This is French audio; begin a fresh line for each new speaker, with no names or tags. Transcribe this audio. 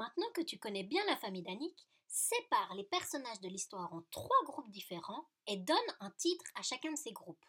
Maintenant que tu connais bien la famille d'Annick, sépare les personnages de l'histoire en trois groupes différents et donne un titre à chacun de ces groupes.